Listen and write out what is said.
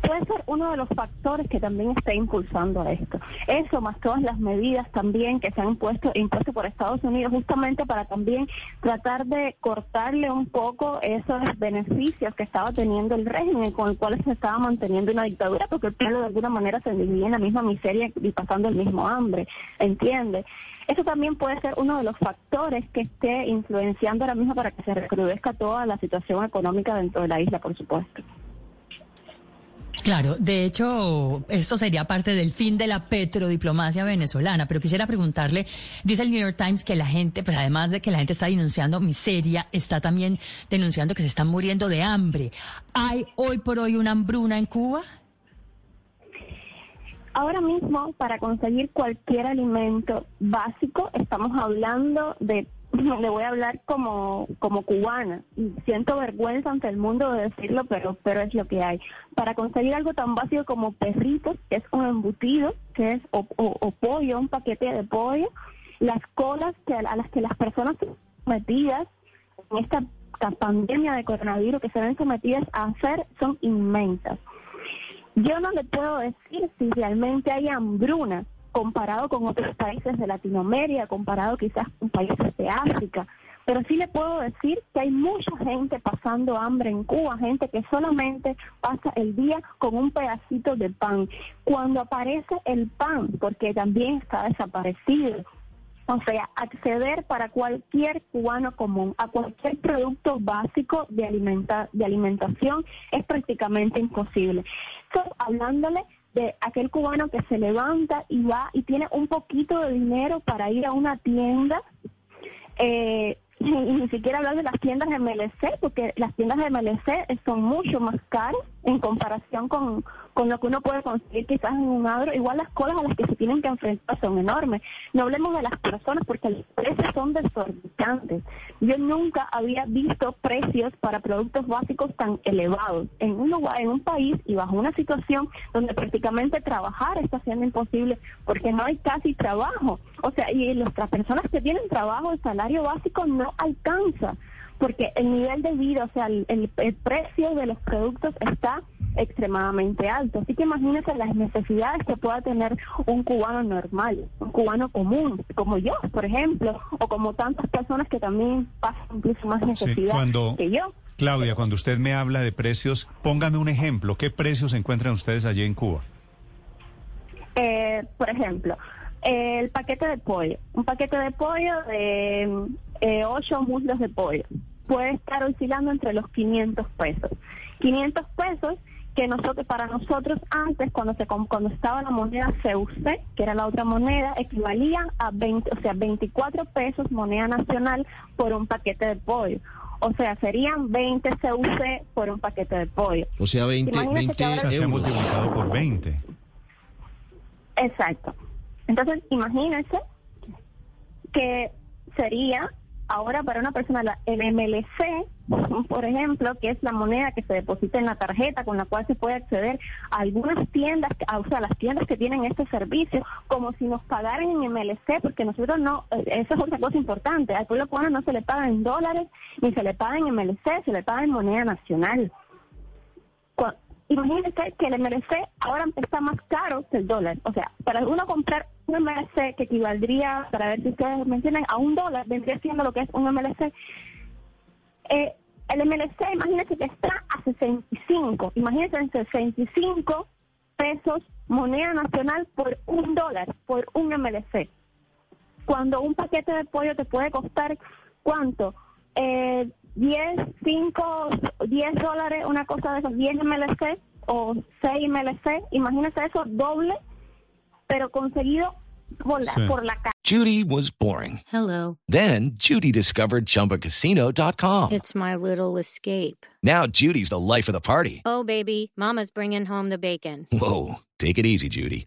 Puede ser uno de los factores que también está impulsando a esto. Eso más todas las medidas también que se han impuesto, impuesto por Estados Unidos justamente para también tratar de cortarle un poco esos beneficios que estaba teniendo el régimen con el cual se estaba manteniendo una dictadura porque el pueblo de alguna manera se vivía en la misma miseria y pasando el mismo hambre, ¿entiende? Eso también puede ser uno de los factores que esté influenciando ahora mismo para que se recrudezca toda la situación económica dentro de la isla, por supuesto. Claro, de hecho, esto sería parte del fin de la petrodiplomacia venezolana, pero quisiera preguntarle, dice el New York Times que la gente, pues además de que la gente está denunciando miseria, está también denunciando que se están muriendo de hambre. ¿Hay hoy por hoy una hambruna en Cuba? Ahora mismo, para conseguir cualquier alimento básico, estamos hablando de le voy a hablar como, como cubana. Siento vergüenza ante el mundo de decirlo, pero, pero es lo que hay. Para conseguir algo tan básico como perritos, que es un embutido, que es o, pollo, un paquete de pollo, las colas que, a las que las personas sometidas en esta pandemia de coronavirus que se ven sometidas a hacer son inmensas. Yo no le puedo decir si realmente hay hambruna comparado con otros países de Latinoamérica, comparado quizás con países de África. Pero sí le puedo decir que hay mucha gente pasando hambre en Cuba, gente que solamente pasa el día con un pedacito de pan. Cuando aparece el pan, porque también está desaparecido, o sea, acceder para cualquier cubano común a cualquier producto básico de, alimenta de alimentación es prácticamente imposible. Estoy hablándole de aquel cubano que se levanta y va y tiene un poquito de dinero para ir a una tienda. Eh, y ni siquiera hablar de las tiendas de MLC, porque las tiendas de MLC son mucho más caras en comparación con, con lo que uno puede conseguir quizás en un agro. Igual las colas a las que se tienen que enfrentar son enormes. No hablemos de las personas porque los precios son desorbitantes. Yo nunca había visto precios para productos básicos tan elevados en un lugar, en un país y bajo una situación donde prácticamente trabajar está siendo imposible porque no hay casi trabajo. O sea, y las personas que tienen trabajo, el salario básico no alcanza porque el nivel de vida, o sea, el, el, precio de los productos está extremadamente alto. Así que imagínense las necesidades que pueda tener un cubano normal, un cubano común, como yo, por ejemplo, o como tantas personas que también pasan incluso más necesidad que yo. Claudia, cuando usted me habla de precios, póngame un ejemplo. ¿Qué precios encuentran ustedes allí en Cuba? Eh, por ejemplo, el paquete de pollo. Un paquete de pollo de eh, ocho muslos de pollo. Puede estar oscilando entre los 500 pesos. 500 pesos que nosotros para nosotros antes cuando se cuando estaba la moneda CUC, que era la otra moneda, equivalían a 20, o sea, 24 pesos moneda nacional por un paquete de pollo. O sea, serían 20 CUC por un paquete de pollo. O sea, 20, 20 euros. multiplicado por 20. Exacto. Entonces, imagínense que sería ahora para una persona el MLC, por ejemplo, que es la moneda que se deposita en la tarjeta con la cual se puede acceder a algunas tiendas, o sea, las tiendas que tienen este servicio, como si nos pagaran en MLC, porque nosotros no, eh, eso es otra cosa importante, al pueblo cubano no se le paga en dólares, ni se le paga en MLC, se le paga en moneda nacional. Imagínense que el MLC ahora está más caro que el dólar. O sea, para uno comprar un MLC que equivaldría, para ver si ustedes mencionan, a un dólar, vendría siendo lo que es un MLC. Eh, el MLC, imagínense que está a 65. Imagínense en 65 pesos moneda nacional por un dólar, por un MLC. Cuando un paquete de pollo te puede costar, ¿cuánto? Eh, 10, 5, 10 dólares, una cosa de esos, 10 MLC o 6 MLC, imagínese eso doble, pero conseguido por la, Sí. por la calle. Judy was boring. Hello. Then Judy discovered ChumbaCasino.com. It's my little escape. Now Judy's the life of the party. Oh, baby, Mama's bringing home the bacon. Whoa, take it easy, Judy.